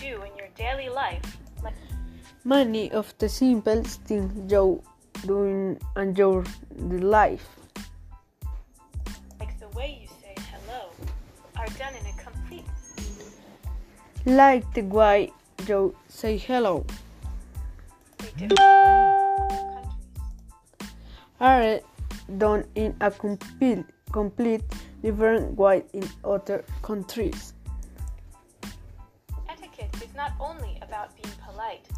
do in your daily life, like Many of the simple things you do in your life, like the way you say hello, are done in a complete like the way you say hello, different way in other countries. are done in a complete, complete different way in other countries. Etiquette is not only about being polite,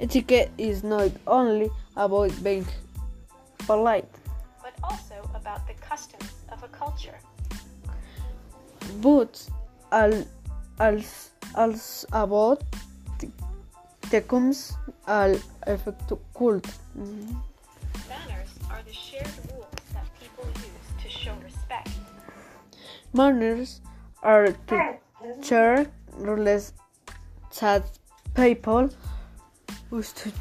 Etiquette is not only about being polite, but also about the customs of a culture. but al- als, als about the, the comes al efecto cult. Mm-hmm. Manners are the shared rules that people use to show respect. Manners are the shared rules that people use to,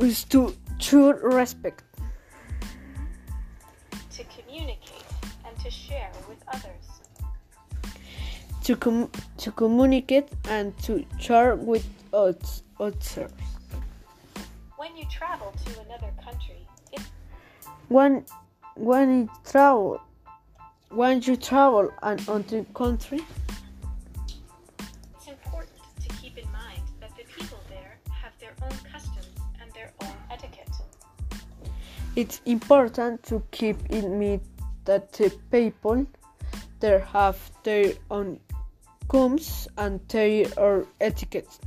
use to show respect, to communicate and to share with others. to, com- to communicate and to share with others. When you travel to another country, it, When when you travel, when you travel an other country, in mind that the people there have their own customs and their own etiquette. it's important to keep in mind that the people there have their own customs and their own etiquette.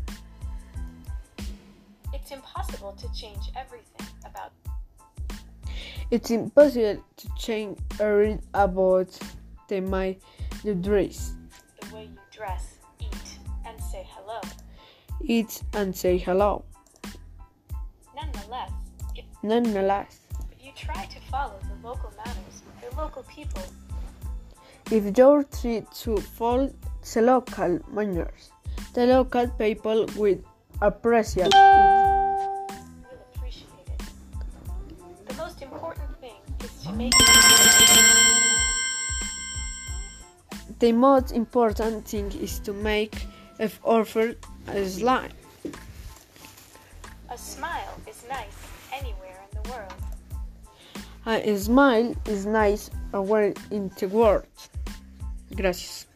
It's impossible to change everything about It's impossible to change everything about the you dress, the way you dress, eat, and say hello. Eat, and say hello. Nonetheless, if, Nonetheless, if you try to follow the local manners, the local people if you try to follow the local manners, the local people will appreciate it. will appreciate it. The most important thing is to make The most important thing is to make an offer a slime. a smile is nice anywhere in the world. A smile is nice everywhere in the world. Gracias.